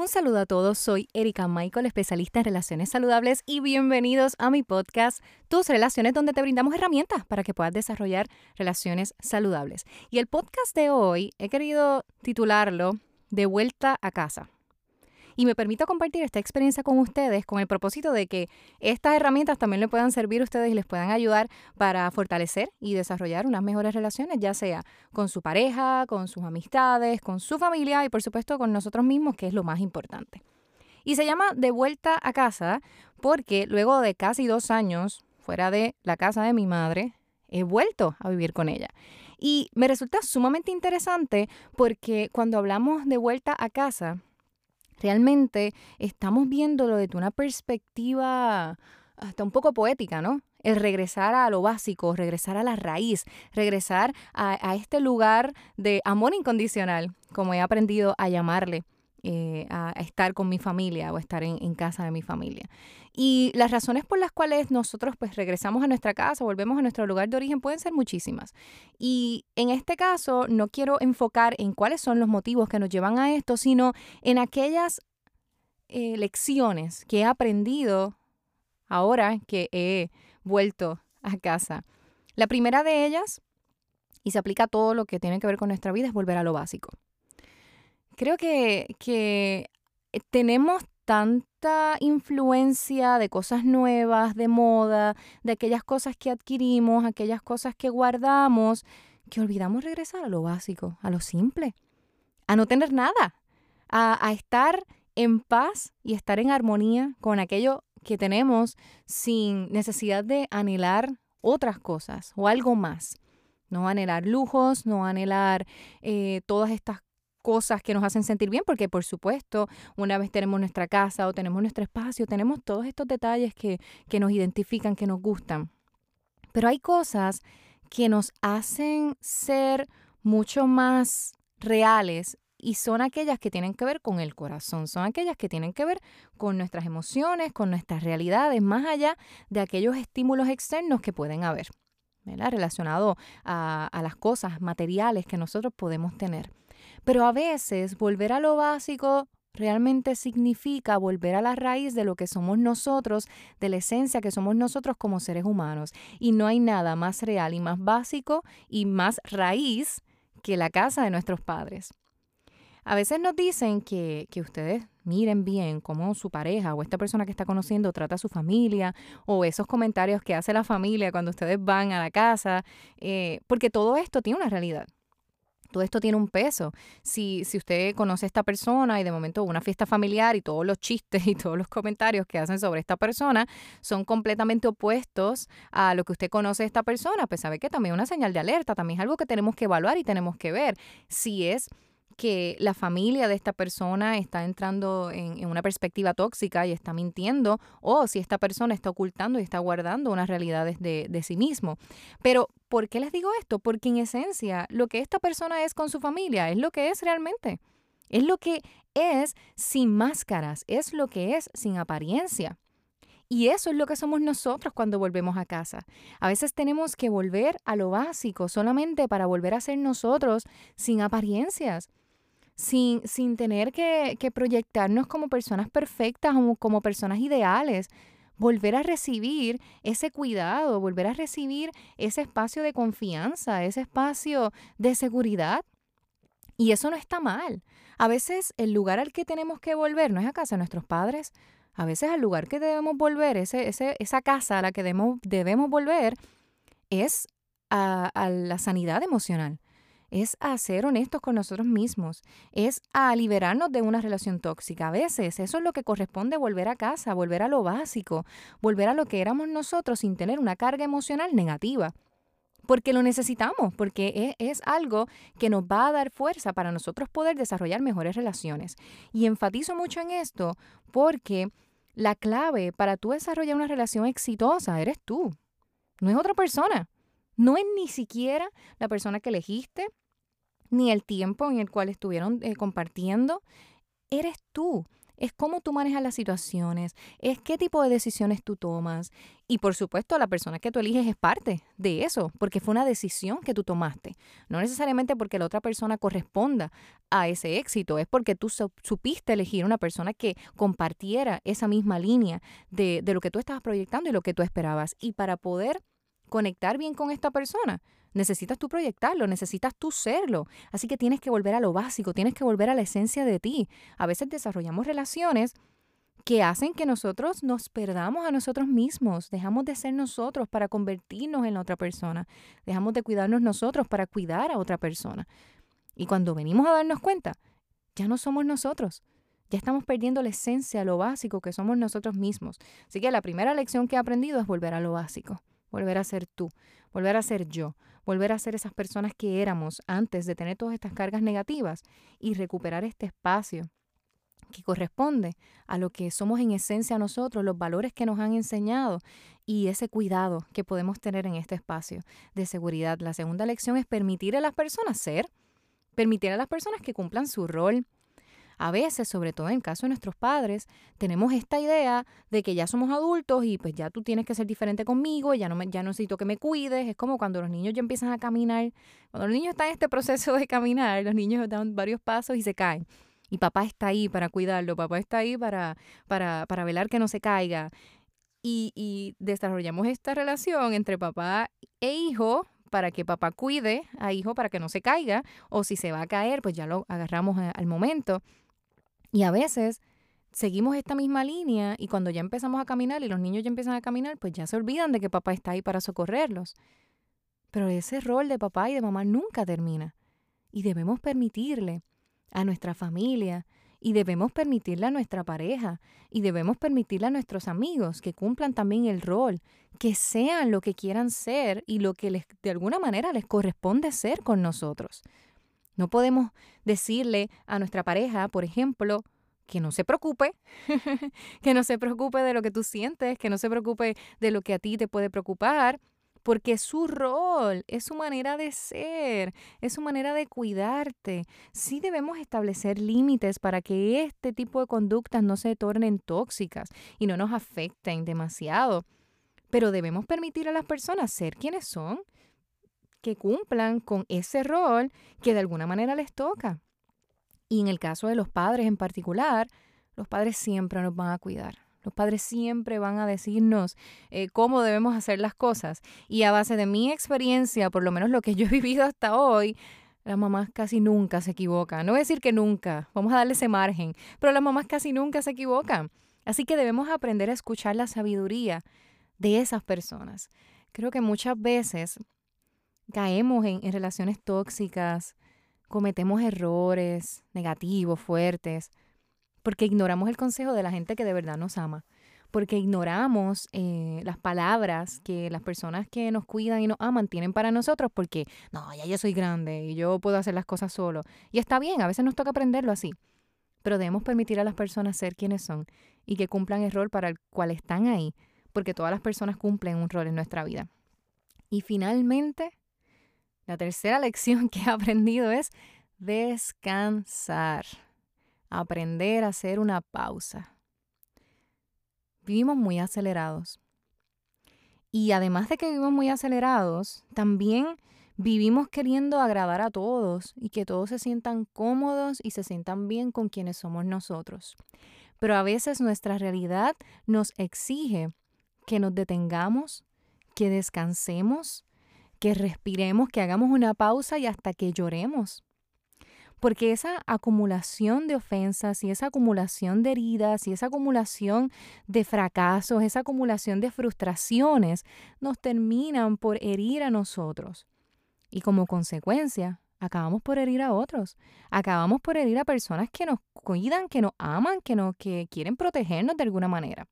Un saludo a todos, soy Erika Michael, especialista en relaciones saludables y bienvenidos a mi podcast Tus Relaciones, donde te brindamos herramientas para que puedas desarrollar relaciones saludables. Y el podcast de hoy he querido titularlo De vuelta a casa y me permito compartir esta experiencia con ustedes con el propósito de que estas herramientas también le puedan servir a ustedes y les puedan ayudar para fortalecer y desarrollar unas mejores relaciones, ya sea con su pareja, con sus amistades, con su familia y por supuesto con nosotros mismos, que es lo más importante. Y se llama De vuelta a casa porque luego de casi dos años fuera de la casa de mi madre, he vuelto a vivir con ella. Y me resulta sumamente interesante porque cuando hablamos de vuelta a casa, realmente estamos viéndolo desde una perspectiva hasta un poco poética, ¿no? El regresar a lo básico, regresar a la raíz, regresar a, este lugar de amor incondicional, como he aprendido a llamarle. Eh, a, estar con mi familia o estar en, casa de mi familia. Y las razones por las cuales nosotros pues regresamos a nuestra casa, volvemos a nuestro lugar de origen pueden ser muchísimas. Y en este caso no quiero enfocar en cuáles son los motivos que nos llevan a esto, sino en aquellas eh, lecciones que he aprendido ahora que he vuelto a casa. La primera de ellas, y se aplica a todo lo que tiene que ver con nuestra vida, es volver a lo básico creo que, que eh, tenemos tanta influencia de cosas nuevas, de moda, de aquellas cosas que adquirimos, aquellas cosas que guardamos, que olvidamos regresar a lo básico, a lo simple, a no tener nada, a, a estar en paz y estar en armonía con aquello que tenemos sin necesidad de anhelar otras cosas o algo más. No anhelar lujos, no anhelar eh, todas estas cosas que nos hacen sentir bien, porque por supuesto, una vez tenemos nuestra casa o tenemos nuestro espacio, tenemos todos estos detalles que, que nos identifican, que nos gustan. Pero hay cosas que nos hacen ser mucho más reales y son aquellas que tienen que ver con el corazón, son aquellas que tienen que ver con nuestras emociones, con nuestras realidades, más allá de aquellos estímulos externos que pueden haber, ¿verdad? relacionado a, a las cosas materiales que nosotros podemos tener. Pero a veces volver a lo básico realmente significa volver a la raíz de lo que somos nosotros, de la esencia que somos nosotros como seres humanos. Y no hay nada más real y más básico y más raíz que la casa de nuestros padres. A veces nos dicen que, que, ustedes miren bien cómo su pareja o esta persona que está conociendo trata a su familia o esos comentarios que hace la familia cuando ustedes van a la casa, eh, porque todo esto tiene una realidad. Todo esto tiene un peso. Si, si usted conoce a esta persona y de momento una fiesta familiar y todos los chistes y todos los comentarios que hacen sobre esta persona son completamente opuestos a lo que usted conoce de esta persona, pues sabe que también es una señal de alerta, también es algo que tenemos que evaluar y tenemos que ver si es que la familia de esta persona está entrando en, una perspectiva tóxica y está mintiendo, o si esta persona está ocultando y está guardando unas realidades de, de sí mismo. Pero, ¿por qué les digo esto? Porque en esencia, lo que esta persona es con su familia es lo que es realmente. Es lo que es sin máscaras, es lo que es sin apariencia. Y eso es lo que somos nosotros cuando volvemos a casa. A veces tenemos que volver a lo básico solamente para volver a ser nosotros sin apariencias sin, sin tener que, proyectarnos como personas perfectas o como personas ideales. Volver a recibir ese cuidado, volver a recibir ese espacio de confianza, ese espacio de seguridad. Y eso no está mal. A veces el lugar al que tenemos que volver no es a casa de nuestros padres. A veces el lugar que debemos volver, ese, ese, esa casa a la que debemos, debemos volver, es a la sanidad emocional es a ser honestos con nosotros mismos, es a liberarnos de una relación tóxica. A veces eso es lo que corresponde volver a casa, volver a lo básico, volver a lo que éramos nosotros sin tener una carga emocional negativa. Porque lo necesitamos, porque es, es algo que nos va a dar fuerza para nosotros poder desarrollar mejores relaciones. Y enfatizo mucho en esto porque la clave para tú desarrollar una relación exitosa eres tú, no es otra persona. No es ni siquiera la persona que elegiste, ni el tiempo en el cual estuvieron eh, compartiendo. Eres tú. es cómo tú manejas las situaciones, es qué tipo de decisiones tú tomas. Y por supuesto, la persona que tú eliges es parte de eso, porque fue una decisión que tú tomaste. No necesariamente porque la otra persona corresponda a ese éxito, es porque tú supiste elegir una persona que compartiera esa misma línea de, de lo que tú estabas proyectando y lo que tú esperabas. Y para poder conectar bien con esta persona, necesitas tú proyectarlo, necesitas tú serlo. Así que tienes que volver a lo básico, tienes que volver a la esencia de ti. A veces desarrollamos relaciones que hacen que nosotros nos perdamos a nosotros mismos, dejamos de ser nosotros para convertirnos en la otra persona, dejamos de cuidarnos nosotros para cuidar a otra persona. Y cuando venimos a darnos cuenta, ya no somos nosotros, ya estamos perdiendo la esencia, lo básico que somos nosotros mismos. Así que la primera lección que he aprendido es volver a lo básico, volver a ser tú, volver a ser yo, volver a ser esas personas que éramos antes de tener todas estas cargas negativas y recuperar este espacio que corresponde a lo que somos en esencia nosotros, los valores que nos han enseñado y ese cuidado que podemos tener en este espacio de seguridad. La segunda lección es permitir a las personas ser, permitir a las personas que cumplan su rol, a veces, sobre todo en el caso de nuestros padres, tenemos esta idea de que ya somos adultos y pues ya tú tienes que ser diferente conmigo, ya no, me, ya necesito que me cuides. Es como cuando los niños ya empiezan a caminar. Cuando los niños están en este proceso de caminar, los niños dan varios pasos y se caen. Y papá está ahí para cuidarlo, papá está ahí para, para, para velar que no se caiga. Y, y desarrollamos esta relación entre papá e hijo para que papá cuide a hijo para que no se caiga, o si se va a caer, pues ya lo agarramos al momento. Y a veces seguimos esta misma línea y cuando ya empezamos a caminar y los niños ya empiezan a caminar, pues ya se olvidan de que papá está ahí para socorrerlos. Pero ese rol de papá y de mamá nunca termina. Y debemos permitirle a nuestra familia y debemos permitirle a nuestra pareja y debemos permitirle a nuestros amigos que cumplan también el rol, que sean lo que quieran ser y lo que les, de alguna manera les corresponde ser con nosotros. No podemos decirle a nuestra pareja, por ejemplo, que no se preocupe, que no se preocupe de lo que tú sientes, que no se preocupe de lo que a ti te puede preocupar, porque es su rol, es su manera de ser, es su manera de cuidarte. Sí debemos establecer límites para que este tipo de conductas no se tornen tóxicas y no nos afecten demasiado. Pero debemos permitir a las personas ser quienes son que cumplan con ese rol que de alguna manera les toca. Y en el caso de los padres en particular, los padres siempre nos van a cuidar. Los padres siempre van a decirnos eh, cómo debemos hacer las cosas. Y a base de mi experiencia, por lo menos lo que yo he vivido hasta hoy, las mamás casi nunca se equivocan. No voy a decir que nunca, vamos a darle ese margen, pero las mamás casi nunca se equivocan. Así que debemos aprender a escuchar la sabiduría de esas personas. Creo que muchas veces caemos en, relaciones tóxicas, cometemos errores negativos, fuertes, porque ignoramos el consejo de la gente que de verdad nos ama, porque ignoramos eh, las palabras que las personas que nos cuidan y nos aman tienen para nosotros, porque no, ya yo soy grande y yo puedo hacer las cosas solo. Y está bien, a veces nos toca aprenderlo así, pero debemos permitir a las personas ser quienes son y que cumplan el rol para el cual están ahí, porque todas las personas cumplen un rol en nuestra vida. Y finalmente, la tercera lección que he aprendido es descansar, aprender a hacer una pausa. Vivimos muy acelerados. Y además de que vivimos muy acelerados, también vivimos queriendo agradar a todos y que todos se sientan cómodos y se sientan bien con quienes somos nosotros. Pero a veces nuestra realidad nos exige que nos detengamos, que descansemos, que respiremos, que hagamos una pausa y hasta que lloremos. Porque esa acumulación de ofensas y esa acumulación de heridas y esa acumulación de fracasos, esa acumulación de frustraciones nos terminan por herir a nosotros. Y como consecuencia, acabamos por herir a otros. Acabamos por herir a personas que nos cuidan, que nos aman, que, nos, que quieren protegernos de alguna manera.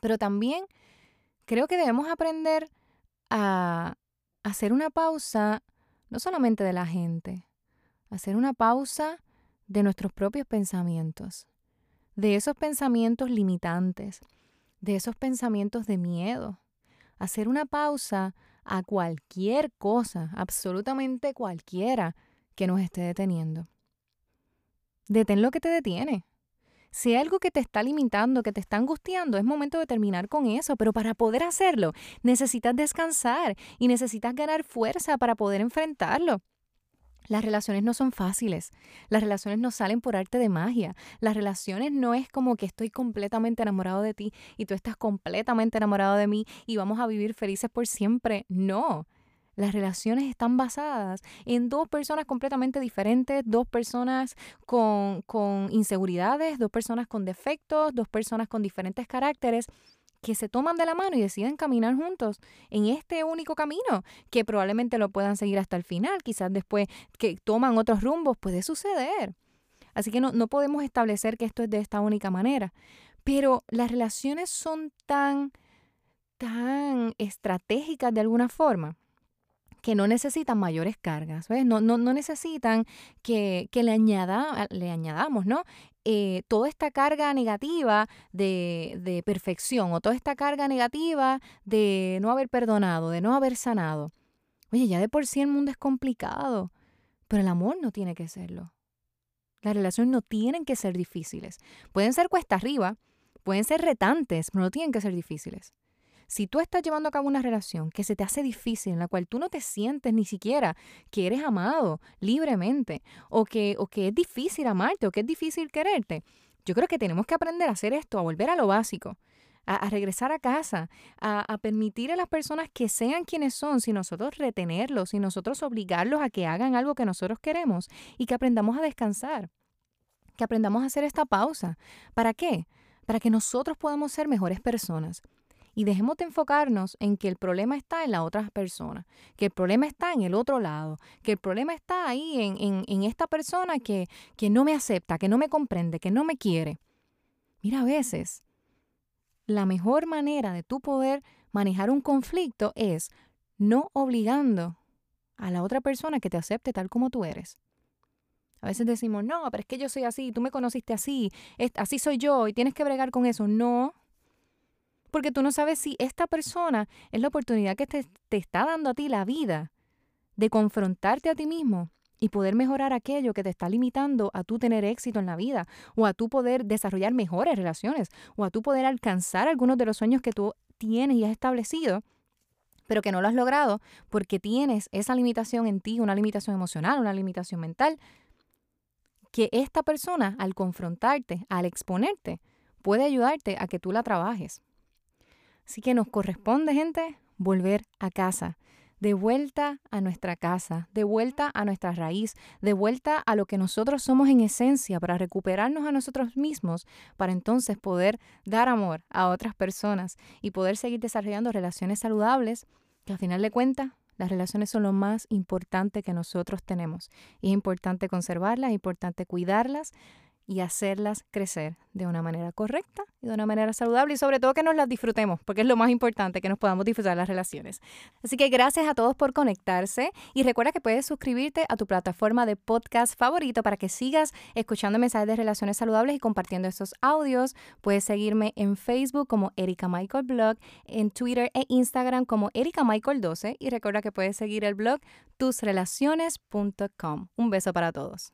Pero también creo que debemos aprender a, hacer una pausa no solamente de la gente, hacer una pausa de nuestros propios pensamientos, de esos pensamientos limitantes, de esos pensamientos de miedo, hacer una pausa a cualquier cosa, absolutamente cualquiera que nos esté deteniendo. Detén lo que te detiene. Si hay algo que te está limitando, que te está angustiando, es momento de terminar con eso. Pero para poder hacerlo, necesitas descansar y necesitas ganar fuerza para poder enfrentarlo. Las relaciones no son fáciles, las relaciones no salen por arte de magia, las relaciones no es como que estoy completamente enamorado de ti y tú estás completamente enamorado de mí y vamos a vivir felices por siempre. No, las relaciones están basadas en dos personas completamente diferentes, dos personas con, con inseguridades, dos personas con defectos, dos personas con diferentes caracteres que se toman de la mano y deciden caminar juntos en este único camino, que probablemente lo puedan seguir hasta el final, quizás después que toman otros rumbos, puede suceder. Así que no, no podemos establecer que esto es de esta única manera. Pero las relaciones son tan, tan estratégicas de alguna forma que no necesitan mayores cargas, No, no, no necesitan que, que le, añada, le añadamos, ¿no? Eh, toda esta carga negativa de, de perfección o toda esta carga negativa de no haber perdonado, de no haber sanado. Oye, ya de por sí el mundo es complicado, pero el amor no tiene que serlo. Las relaciones no tienen que ser difíciles. Pueden ser cuesta arriba, pueden ser retantes, pero no tienen que ser difíciles. Si tú estás llevando a cabo una relación que se te hace difícil, en la cual tú no te sientes ni siquiera que eres amado libremente, o que, o que es difícil amarte, o que es difícil quererte, yo creo que tenemos que aprender a hacer esto, a volver a lo básico. A, regresar a casa, a, a, permitir a las personas que sean quienes son, si nosotros retenerlos, si nosotros obligarlos a que hagan algo que nosotros queremos y que aprendamos a descansar, que aprendamos a hacer esta pausa. ¿Para qué? Para que nosotros podamos ser mejores personas y dejemos de enfocarnos en que el problema está en la otra persona, que el problema está en el otro lado, que el problema está ahí en, en, esta persona que, que no me acepta, que no me comprende, que no me quiere. Mira, a veces la mejor manera de tú poder manejar un conflicto es no obligando a la otra persona que te acepte tal como tú eres. A veces decimos, no, pero es que yo soy así, tú me conociste así, así soy yo y tienes que bregar con eso. No, porque tú no sabes si esta persona es la oportunidad que te, está dando a ti la vida de confrontarte a ti mismo y poder mejorar aquello que te está limitando a tú tener éxito en la vida, o a tú poder desarrollar mejores relaciones, o a tú poder alcanzar algunos de los sueños que tú tienes y has establecido, pero que no lo has logrado porque tienes esa limitación en ti, una limitación emocional, una limitación mental, que esta persona al confrontarte, al exponerte, puede ayudarte a que tú la trabajes. Así que nos corresponde, gente, volver a casa, de vuelta a nuestra casa, de vuelta a nuestra raíz, de vuelta a lo que nosotros somos en esencia, para recuperarnos a nosotros mismos, para entonces poder dar amor a otras personas y poder seguir desarrollando relaciones saludables, que al final de cuentas las relaciones son lo más importante que nosotros tenemos. Es importante conservarlas, es importante cuidarlas y hacerlas crecer de una manera correcta y de una manera saludable y sobre todo que nos las disfrutemos, porque es lo más importante, que nos podamos disfrutar las relaciones. Así que gracias a todos por conectarse y recuerda que puedes suscribirte a tu plataforma de podcast favorito para que sigas escuchando mensajes de relaciones saludables y compartiendo estos audios. Puedes seguirme en Facebook como Erika Michael Blog, en Twitter e Instagram como Erika Michael 12 y recuerda que puedes seguir el blog tusrelaciones.com. Un beso para todos.